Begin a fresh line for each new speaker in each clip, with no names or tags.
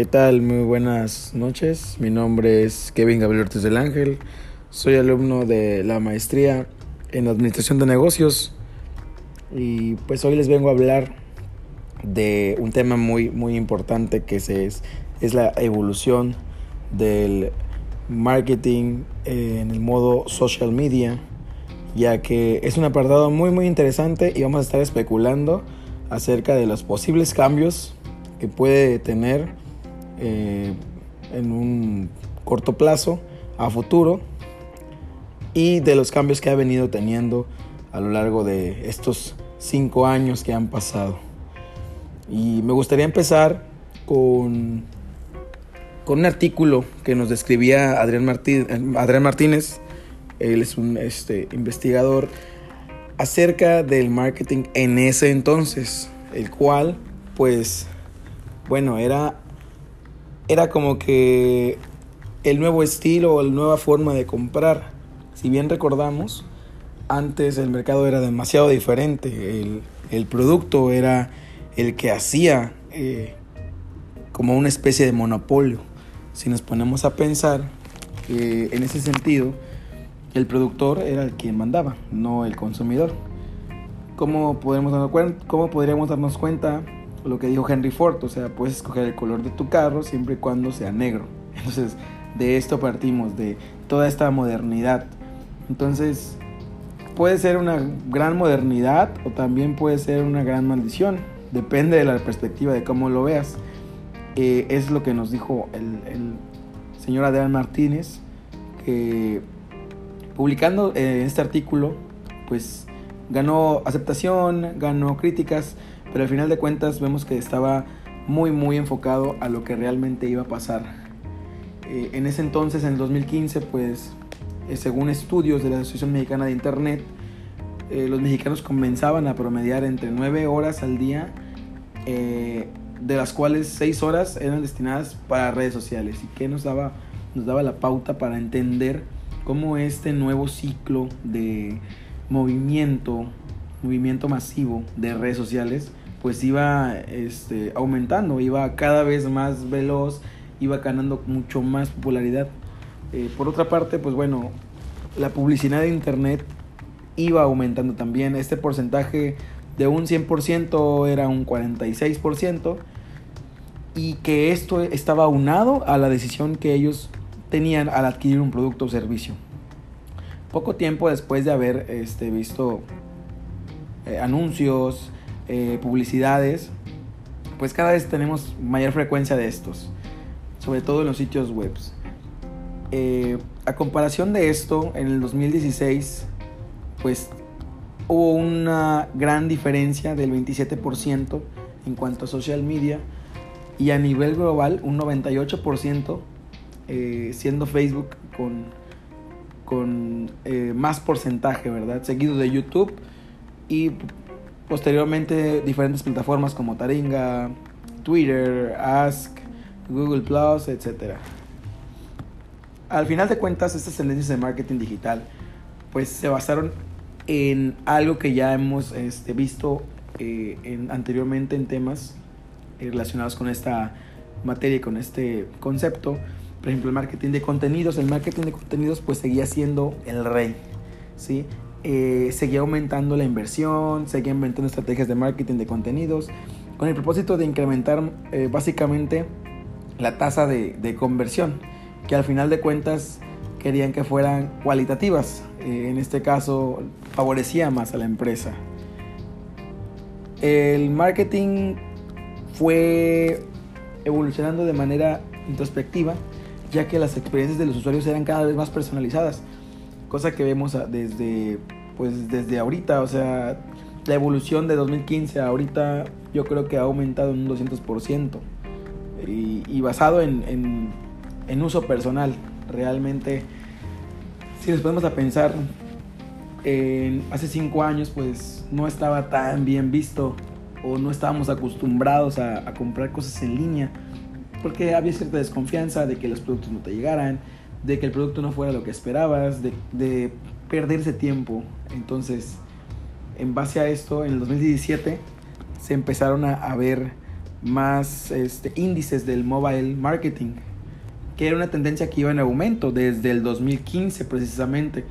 ¿Qué tal? Muy buenas noches. Mi nombre es Kevin Gabriel Ortiz del Ángel. Soy alumno de la maestría en Administración de Negocios y pues hoy les vengo a hablar de un tema muy muy importante que es, es la evolución del marketing en el modo social media, ya que es un apartado muy muy interesante y vamos a estar especulando acerca de los posibles cambios que puede tener eh, en un corto plazo a futuro y de los cambios que ha venido teniendo a lo largo de estos cinco años que han pasado. Y me gustaría empezar con, con un artículo que nos describía Adrián, Adrián Martínez, él es un este, investigador acerca del marketing en ese entonces, el cual, pues, bueno, era, era como que el nuevo estilo o la nueva forma de comprar. Si bien recordamos, antes el mercado era demasiado diferente, el, producto era el que hacía eh, como una especie de monopolio. Si nos ponemos a pensar en ese sentido, el productor era el quien mandaba, no el consumidor. ¿Cómo, podemos ¿Cómo podríamos darnos cuenta lo que dijo Henry Ford? O sea, puedes escoger el color de tu carro siempre y cuando sea negro. Entonces, de esto partimos, de toda esta modernidad. Entonces, puede ser una gran modernidad o también puede ser una gran maldición. Depende de la perspectiva de cómo lo veas. Eh, es lo que nos dijo el, el señor Adrián Martínez, que publicando eh, este artículo, pues ganó aceptación, ganó críticas, pero al final de cuentas vemos que estaba muy muy enfocado a lo que realmente iba a pasar. Eh, en ese entonces, en el 2015, pues eh, según estudios de la Asociación Mexicana de Internet, los mexicanos comenzaban a promediar entre 9 horas al día, de las cuales 6 horas eran destinadas para redes sociales. ¿Y que nos daba, nos daba la pauta para entender cómo este nuevo ciclo de movimiento, movimiento masivo de redes sociales, pues iba este, aumentando, iba cada vez más veloz, iba ganando mucho más popularidad. Eh, por otra parte, pues bueno, la publicidad de Internet iba aumentando también. Este porcentaje de un 100% era un 46%. Y que esto estaba aunado a la decisión que ellos tenían al adquirir un producto o servicio. Poco tiempo después de haber este, visto eh, anuncios, eh, publicidades, pues cada vez tenemos mayor frecuencia de estos, sobre todo en los sitios web. Eh, a comparación de esto, en el 2016, pues hubo una gran diferencia del 27% en cuanto a social media y a nivel global un 98% eh, siendo Facebook con, con más porcentaje, ¿verdad? Seguido de YouTube y posteriormente diferentes plataformas como Taringa, Twitter, Ask, Google Plus, etc. Al final de cuentas, estas tendencias de marketing digital pues se basaron en algo que ya hemos este, visto eh, en, anteriormente en temas relacionados con esta materia y con este concepto, por ejemplo, el marketing de contenidos. El marketing de contenidos pues seguía siendo el rey, ¿sí? Eh, seguía aumentando la inversión, seguía inventando estrategias de marketing de contenidos, con el propósito de incrementar eh, básicamente la tasa de, conversión, que al final de cuentas querían que fueran cualitativas. Eh, en este caso favorecía más a la empresa. El marketing fue evolucionando de manera introspectiva ya que las experiencias de los usuarios eran cada vez más personalizadas, cosa que vemos desde, pues, desde ahorita, o sea, la evolución de 2015 a ahorita yo creo que ha aumentado en un 200% y, basado en, en, uso personal, realmente, si nos ponemos a pensar, en, hace 5 años pues no estaba tan bien visto o no estábamos acostumbrados a, comprar cosas en línea porque había cierta desconfianza de que los productos no te llegaran, de que el producto no fuera lo que esperabas, de perderse tiempo. Entonces, en base a esto, en el 2017 se empezaron a, ver más este, índices del mobile marketing, que era una tendencia que iba en aumento desde el 2015 precisamente.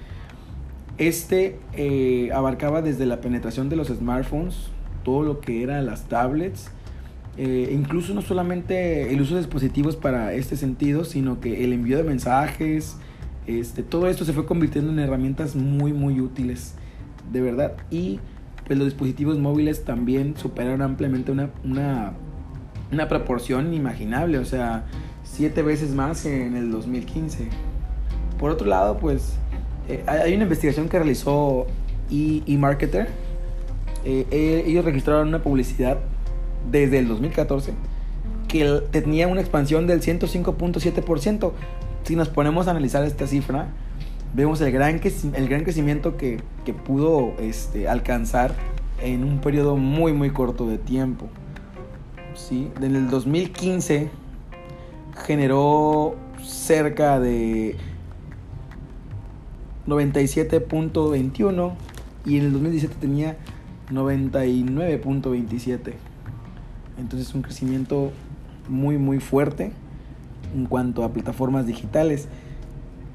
Este eh, abarcaba desde la penetración de los smartphones, todo lo que eran las tablets, eh, incluso no solamente el uso de dispositivos para este sentido, sino que el envío de mensajes, este, todo esto se fue convirtiendo en herramientas muy, muy útiles, de verdad. Y pues los dispositivos móviles también superaron ampliamente una, una, una proporción inimaginable, o sea, siete veces más en el 2015. Por otro lado, pues eh, hay una investigación que realizó eMarketer. E eh, ellos registraron una publicidad desde el 2014 que tenía una expansión del 105.7%. Si nos ponemos a analizar esta cifra, vemos el gran, el gran crecimiento que, que pudo este, alcanzar en un periodo muy muy corto de tiempo. ¿sí? En el 2015 generó cerca de 97.21 y en el 2017 tenía 99.27. Entonces un crecimiento muy muy fuerte en cuanto a plataformas digitales.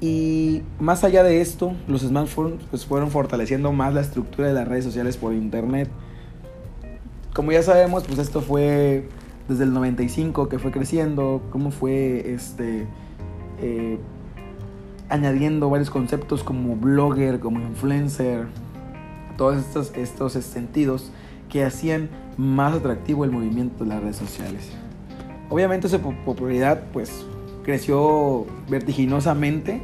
Y más allá de esto, los smartphones pues, fueron fortaleciendo más la estructura de las redes sociales por internet. Como ya sabemos, pues esto fue desde el 95 que fue creciendo, cómo fue este, eh, añadiendo varios conceptos como blogger, como influencer, todos estos, estos sentidos que hacían más atractivo el movimiento de las redes sociales. Obviamente su popularidad pues creció vertiginosamente,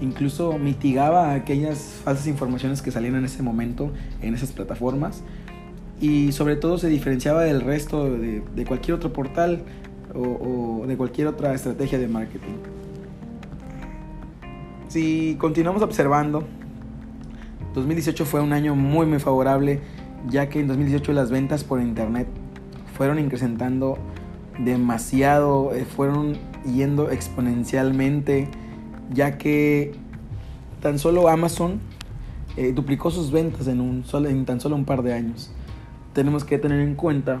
incluso mitigaba aquellas falsas informaciones que salían en ese momento en esas plataformas y sobre todo se diferenciaba del resto de, cualquier otro portal o, de cualquier otra estrategia de marketing. Si continuamos observando, 2018 fue un año muy muy favorable ya que en 2018 las ventas por internet fueron incrementando demasiado, eh, fueron yendo exponencialmente, ya que tan solo Amazon eh, duplicó sus ventas en, un en tan solo un par de años. Tenemos que tener en cuenta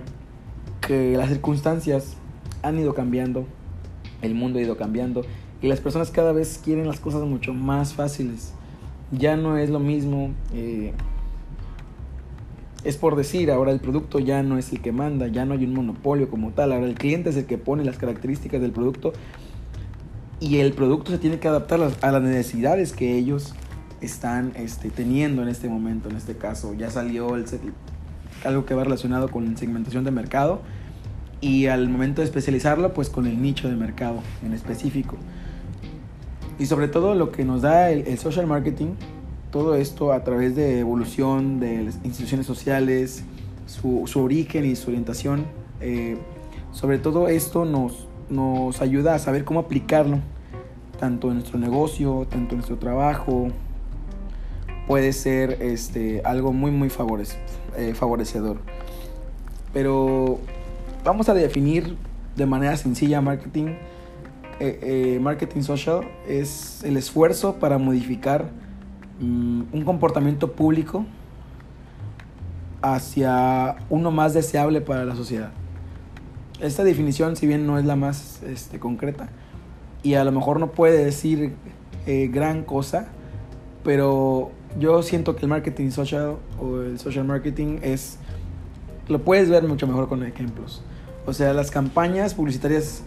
que las circunstancias han ido cambiando, el mundo ha ido cambiando y las personas cada vez quieren las cosas mucho más fáciles. Ya no es lo mismo eh, es por decir, ahora el producto ya no es el que manda, ya no hay un monopolio como tal, ahora el cliente es el que pone las características del producto y el producto se tiene que adaptar a las necesidades que ellos están este, teniendo en este momento, en este caso. Ya salió algo que va relacionado con segmentación de mercado y al momento de especializarlo, pues con el nicho de mercado en específico. Y sobre todo lo que nos da el social marketing todo esto a través de evolución de las instituciones sociales, su, origen y su orientación. Eh, sobre todo esto nos, nos ayuda a saber cómo aplicarlo, tanto en nuestro negocio, tanto en nuestro trabajo. Puede ser este, algo muy, muy eh, favorecedor. Pero vamos a definir de manera sencilla marketing. Eh, marketing social es el esfuerzo para modificar Mm, un comportamiento público hacia uno más deseable para la sociedad. Esta definición, si bien no es la más este, concreta, y a lo mejor no puede decir eh, gran cosa, pero yo siento que el marketing social o el social marketing es, lo puedes ver mucho mejor con ejemplos. O sea, las campañas publicitarias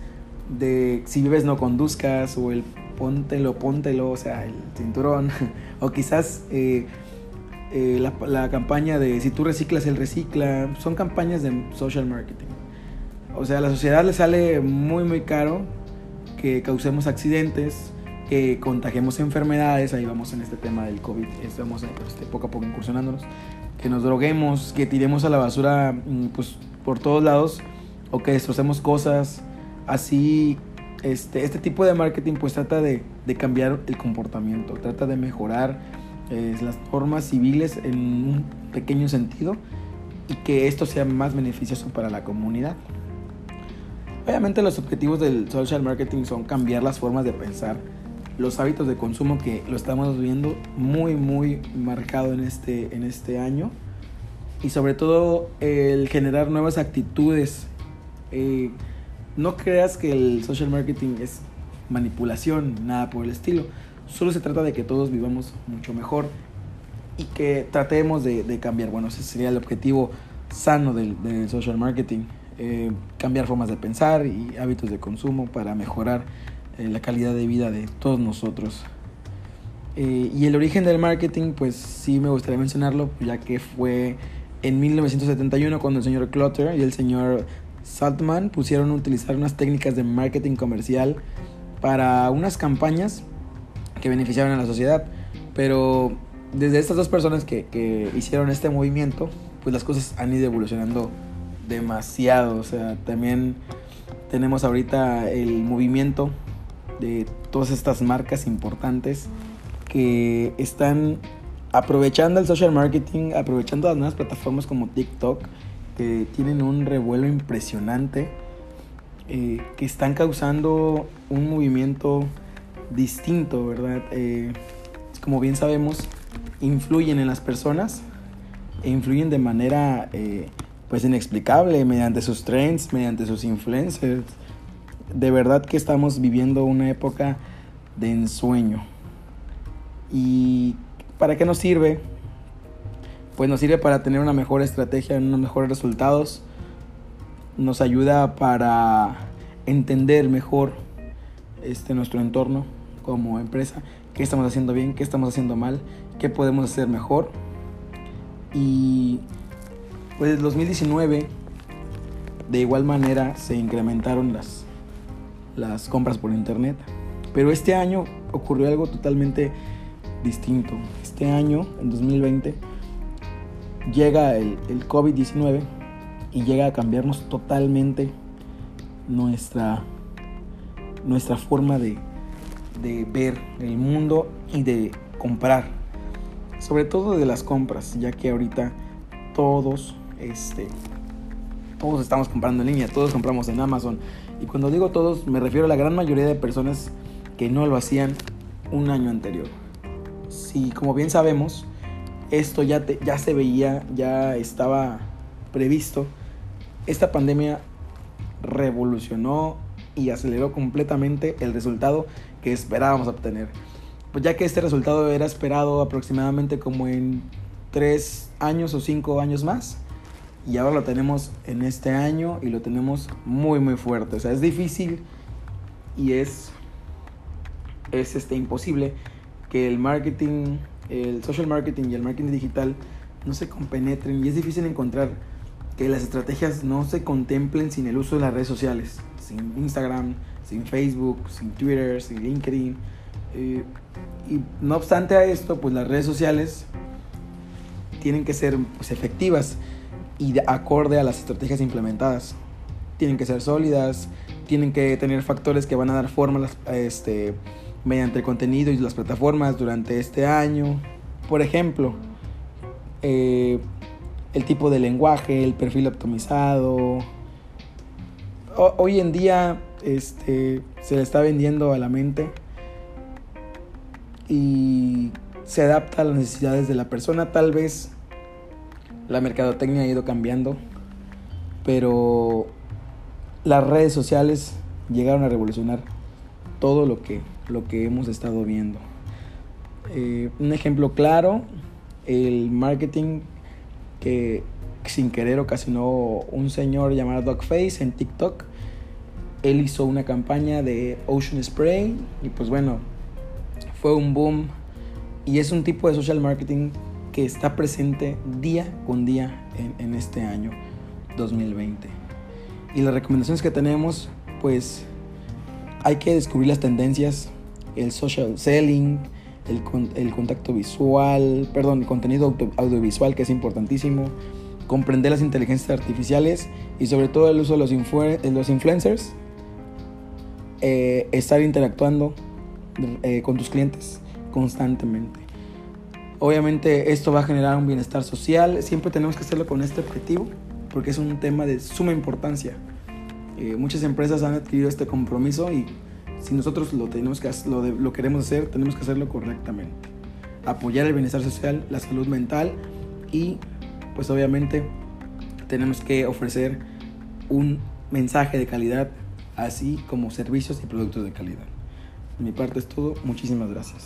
de si vives no conduzcas o el póntelo, póntelo, o sea, el cinturón, o quizás eh, eh, la, la, campaña de si tú reciclas, él recicla, son campañas de social marketing. O sea, a la sociedad le sale muy, muy caro que causemos accidentes, que contagiemos enfermedades, ahí vamos en este tema del COVID, estamos este, poco a poco incursionándonos, que nos droguemos, que tiremos a la basura mm, pues, por todos lados, o que destrocemos cosas, así este, este tipo de marketing pues trata de, cambiar el comportamiento, trata de mejorar eh, las normas civiles en un pequeño sentido y que esto sea más beneficioso para la comunidad. Obviamente los objetivos del social marketing son cambiar las formas de pensar, los hábitos de consumo que lo estamos viendo muy muy marcado en este, en este año y sobre todo el generar nuevas actitudes Eh, no creas que el social marketing es manipulación, nada por el estilo. Solo se trata de que todos vivamos mucho mejor y que tratemos de, cambiar. Bueno, ese sería el objetivo sano del, del social marketing. Eh, cambiar formas de pensar y hábitos de consumo para mejorar eh, la calidad de vida de todos nosotros. Eh, y el origen del marketing, pues sí me gustaría mencionarlo, ya que fue en 1971 cuando el señor Clutter y el señor Saltman pusieron a utilizar unas técnicas de marketing comercial para unas campañas que beneficiaban a la sociedad. Pero desde estas dos personas que, que hicieron este movimiento, pues las cosas han ido evolucionando demasiado. O sea, también tenemos ahorita el movimiento de todas estas marcas importantes que están aprovechando el social marketing, aprovechando las nuevas plataformas como TikTok, que tienen un revuelo impresionante, eh, que están causando un movimiento distinto, ¿verdad? Eh, como bien sabemos, influyen en las personas e influyen de manera eh, pues inexplicable mediante sus trends, mediante sus influencers. De verdad que estamos viviendo una época de ensueño. ¿Y para qué nos sirve? Pues nos sirve para tener una mejor estrategia, unos mejores resultados. Nos ayuda para entender mejor este, nuestro entorno como empresa, qué estamos haciendo bien, qué estamos haciendo mal, qué podemos hacer mejor. Y pues 2019 de igual manera se incrementaron las, las compras por internet. Pero este año ocurrió algo totalmente distinto. Este año, en 2020, llega el, el COVID-19 y llega a cambiarnos totalmente nuestra, nuestra forma de, de ver el mundo y de comprar. Sobre todo de las compras, ya que ahorita todos este, todos estamos comprando en línea, todos compramos en Amazon. Y cuando digo todos, me refiero a la gran mayoría de personas que no lo hacían un año anterior. Si, como bien sabemos, esto ya, ya se veía, ya estaba previsto, esta pandemia revolucionó y aceleró completamente el resultado que esperábamos obtener. Pues ya que este resultado era esperado aproximadamente como en tres años o cinco años más y ahora lo tenemos en este año y lo tenemos muy muy fuerte. O sea, es difícil y es, es este, imposible que el marketing, el social marketing y el marketing digital no se compenetren y es difícil encontrar que las estrategias no se contemplen sin el uso de las redes sociales, sin Instagram, sin Facebook, sin Twitter, sin LinkedIn. Eh, y no obstante a esto, pues las redes sociales tienen que ser pues, efectivas y de acorde a las estrategias implementadas. Tienen que ser sólidas, tienen que tener factores que van a dar forma las, este, mediante el contenido y las plataformas durante este año. Por ejemplo, eh, el tipo de lenguaje, el perfil optimizado. hoy en día este, se le está vendiendo a la mente y se adapta a las necesidades de la persona. Tal vez la mercadotecnia ha ido cambiando, pero las redes sociales llegaron a revolucionar todo lo que, lo que hemos estado viendo. Eh, un ejemplo claro, el marketing que sin querer ocasionó un señor llamado Dogface en TikTok. Él hizo una campaña de Ocean Spray y pues bueno, fue un boom y es un tipo de social marketing que está presente día con día en, este año 2020. Y las recomendaciones que tenemos, pues hay que descubrir las tendencias, el social selling, el, el contacto visual, perdón, el contenido audiovisual que es importantísimo, comprender las inteligencias artificiales y sobre todo el uso de los, los influencers, eh, estar interactuando eh, con tus clientes constantemente. Obviamente esto va a generar un bienestar social, siempre tenemos que hacerlo con este objetivo porque es un tema de suma importancia. Eh, muchas empresas han adquirido este compromiso y si nosotros lo, tenemos que, lo, lo queremos hacer, tenemos que hacerlo correctamente. Apoyar el bienestar social, la salud mental y pues obviamente tenemos que ofrecer un mensaje de calidad, así como servicios y productos de calidad. De mi parte es todo. Muchísimas gracias.